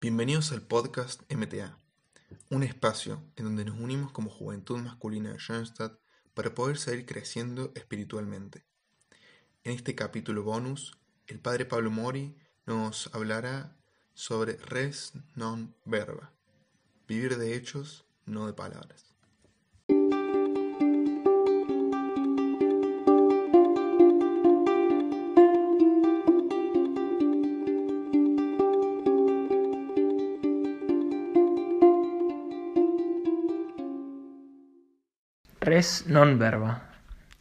Bienvenidos al podcast MTA, un espacio en donde nos unimos como juventud masculina de Schoenstatt para poder seguir creciendo espiritualmente. En este capítulo bonus, el padre Pablo Mori nos hablará sobre res non verba, vivir de hechos, no de palabras. Res non verba.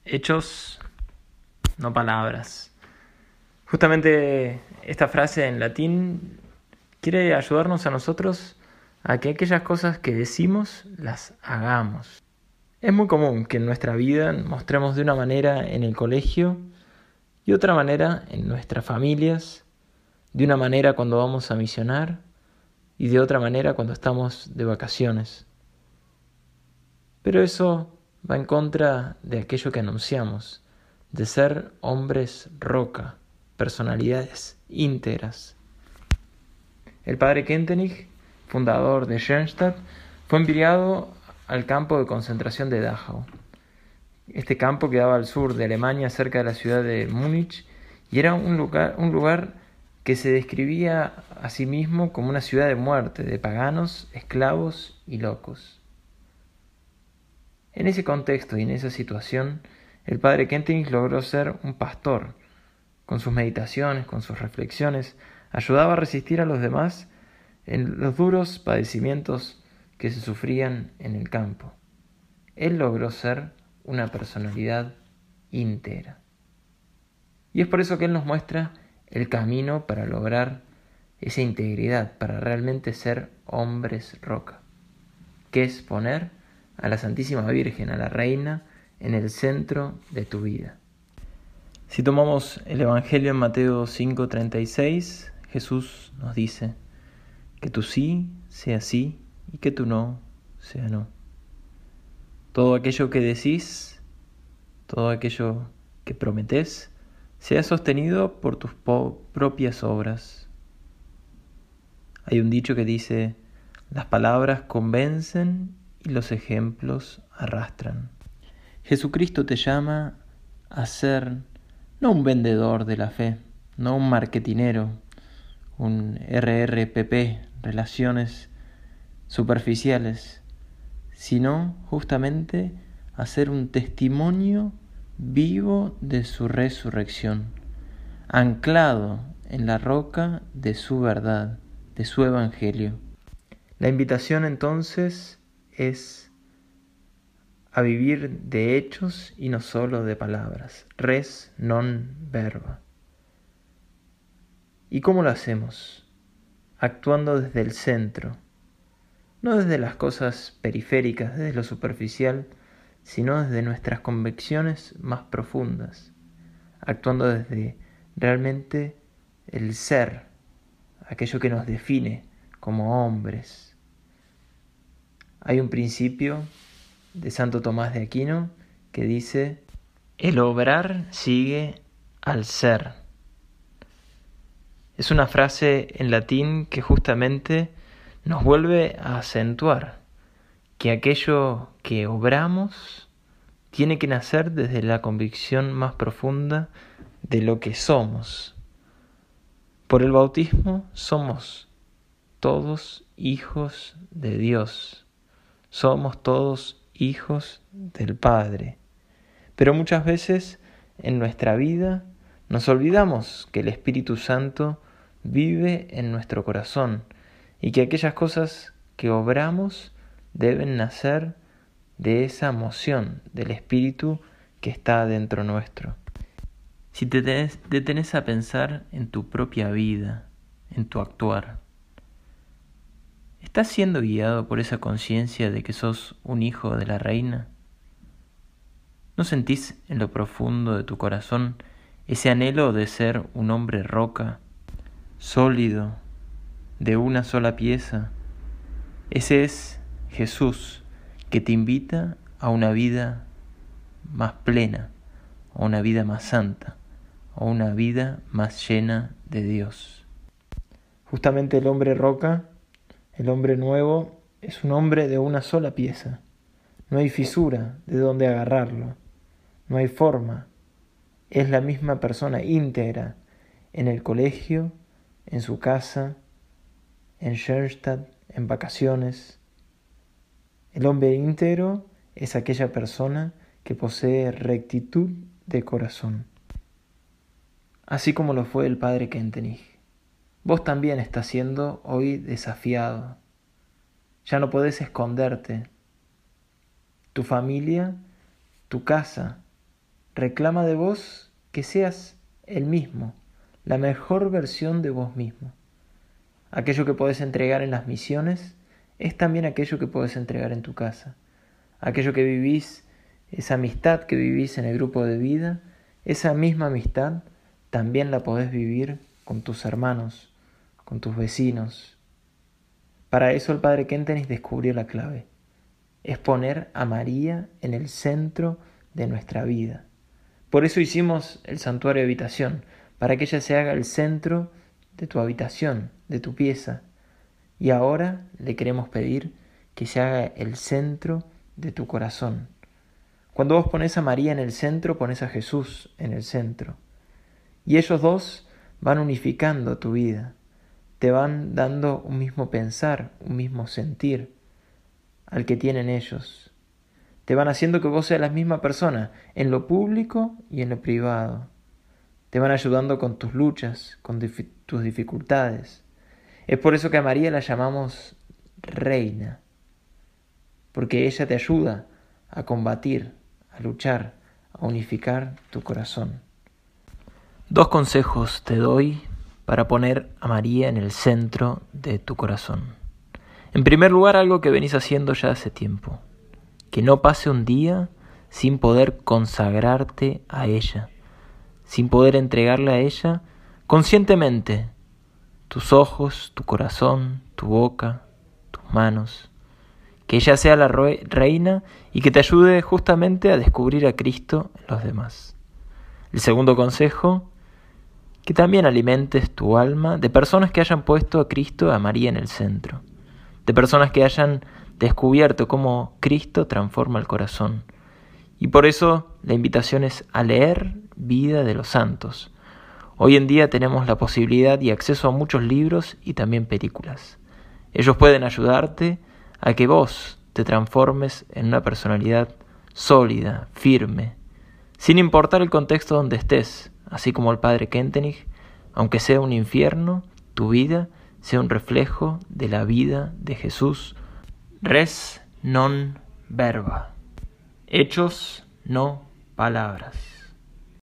Hechos, no palabras. Justamente esta frase en latín quiere ayudarnos a nosotros a que aquellas cosas que decimos las hagamos. Es muy común que en nuestra vida mostremos de una manera en el colegio y otra manera en nuestras familias, de una manera cuando vamos a misionar y de otra manera cuando estamos de vacaciones. Pero eso va en contra de aquello que anunciamos, de ser hombres roca, personalidades íntegras. El padre Kentenich, fundador de Schoenstatt, fue enviado al campo de concentración de Dachau. Este campo quedaba al sur de Alemania, cerca de la ciudad de Múnich, y era un lugar, un lugar que se describía a sí mismo como una ciudad de muerte, de paganos, esclavos y locos. En ese contexto y en esa situación, el padre Kentenich logró ser un pastor. Con sus meditaciones, con sus reflexiones, ayudaba a resistir a los demás en los duros padecimientos que se sufrían en el campo. Él logró ser una personalidad íntegra. Y es por eso que Él nos muestra el camino para lograr esa integridad, para realmente ser hombres roca, que es poner a la Santísima Virgen, a la Reina, en el centro de tu vida. Si tomamos el Evangelio en Mateo 5:36, Jesús nos dice, que tu sí sea sí y que tu no sea no. Todo aquello que decís, todo aquello que prometés, sea sostenido por tus propias obras. Hay un dicho que dice, las palabras convencen y los ejemplos arrastran. Jesucristo te llama a ser no un vendedor de la fe, no un marketinero, un RRPP, relaciones superficiales, sino justamente a ser un testimonio vivo de su resurrección, anclado en la roca de su verdad, de su evangelio. La invitación entonces es a vivir de hechos y no solo de palabras. Res non verba. ¿Y cómo lo hacemos? Actuando desde el centro, no desde las cosas periféricas, desde lo superficial, sino desde nuestras convicciones más profundas, actuando desde realmente el ser, aquello que nos define como hombres, hay un principio de Santo Tomás de Aquino que dice, el obrar sigue al ser. Es una frase en latín que justamente nos vuelve a acentuar que aquello que obramos tiene que nacer desde la convicción más profunda de lo que somos. Por el bautismo somos todos hijos de Dios. Somos todos hijos del Padre. Pero muchas veces en nuestra vida nos olvidamos que el Espíritu Santo vive en nuestro corazón y que aquellas cosas que obramos deben nacer de esa emoción del Espíritu que está dentro nuestro. Si te detenes a pensar en tu propia vida, en tu actuar, ¿Estás siendo guiado por esa conciencia de que sos un hijo de la reina? ¿No sentís en lo profundo de tu corazón ese anhelo de ser un hombre roca, sólido, de una sola pieza? Ese es Jesús que te invita a una vida más plena, a una vida más santa, a una vida más llena de Dios. Justamente el hombre roca, el hombre nuevo, es un hombre de una sola pieza. No hay fisura de donde agarrarlo. No hay forma. Es la misma persona íntegra en el colegio, en su casa, en Schoenstatt, en vacaciones. El hombre íntegro es aquella persona que posee rectitud de corazón, así como lo fue el padre Kentenich. Vos también estás siendo hoy desafiado. Ya no podés esconderte. Tu familia, tu casa, reclama de vos que seas el mismo, la mejor versión de vos mismo. Aquello que podés entregar en las misiones es también aquello que podés entregar en tu casa. Aquello que vivís, esa amistad que vivís en el grupo de vida, esa misma amistad también la podés vivir con tus hermanos, con tus vecinos. Para eso el padre Kentenis descubrió la clave. Es poner a María en el centro de nuestra vida. Por eso hicimos el santuario de habitación, para que ella se haga el centro de tu habitación, de tu pieza. Y ahora le queremos pedir que se haga el centro de tu corazón. Cuando vos pones a María en el centro, pones a Jesús en el centro. Y ellos dos van unificando tu vida, te van dando un mismo pensar, un mismo sentir al que tienen ellos. Te van haciendo que vos seas la misma persona en lo público y en lo privado. Te van ayudando con tus luchas, con tus dificultades. Es por eso que a María la llamamos reina, porque ella te ayuda a combatir, a luchar, a unificar tu corazón. Dos consejos te doy para poner a María en el centro de tu corazón. En primer lugar, algo que venís haciendo ya hace tiempo, que no pase un día sin poder consagrarte a ella, sin poder entregarle a ella conscientemente tus ojos, tu corazón, tu boca, tus manos. Que ella sea la reina y que te ayude justamente a descubrir a Cristo en los demás. El segundo consejo, que también alimentes tu alma de personas que hayan puesto a Cristo, a María en el centro, de personas que hayan descubierto cómo Cristo transforma el corazón. Y por eso la invitación es a leer vida de los santos, Hoy en día tenemos la posibilidad y acceso a muchos libros y también películas. Ellos pueden ayudarte a que vos te transformes en una personalidad sólida, firme, sin importar el contexto donde estés, así como el padre Kentenich, aunque sea un infierno, tu vida sea un reflejo de la vida de Jesús. Res non verba. Hechos, no palabras.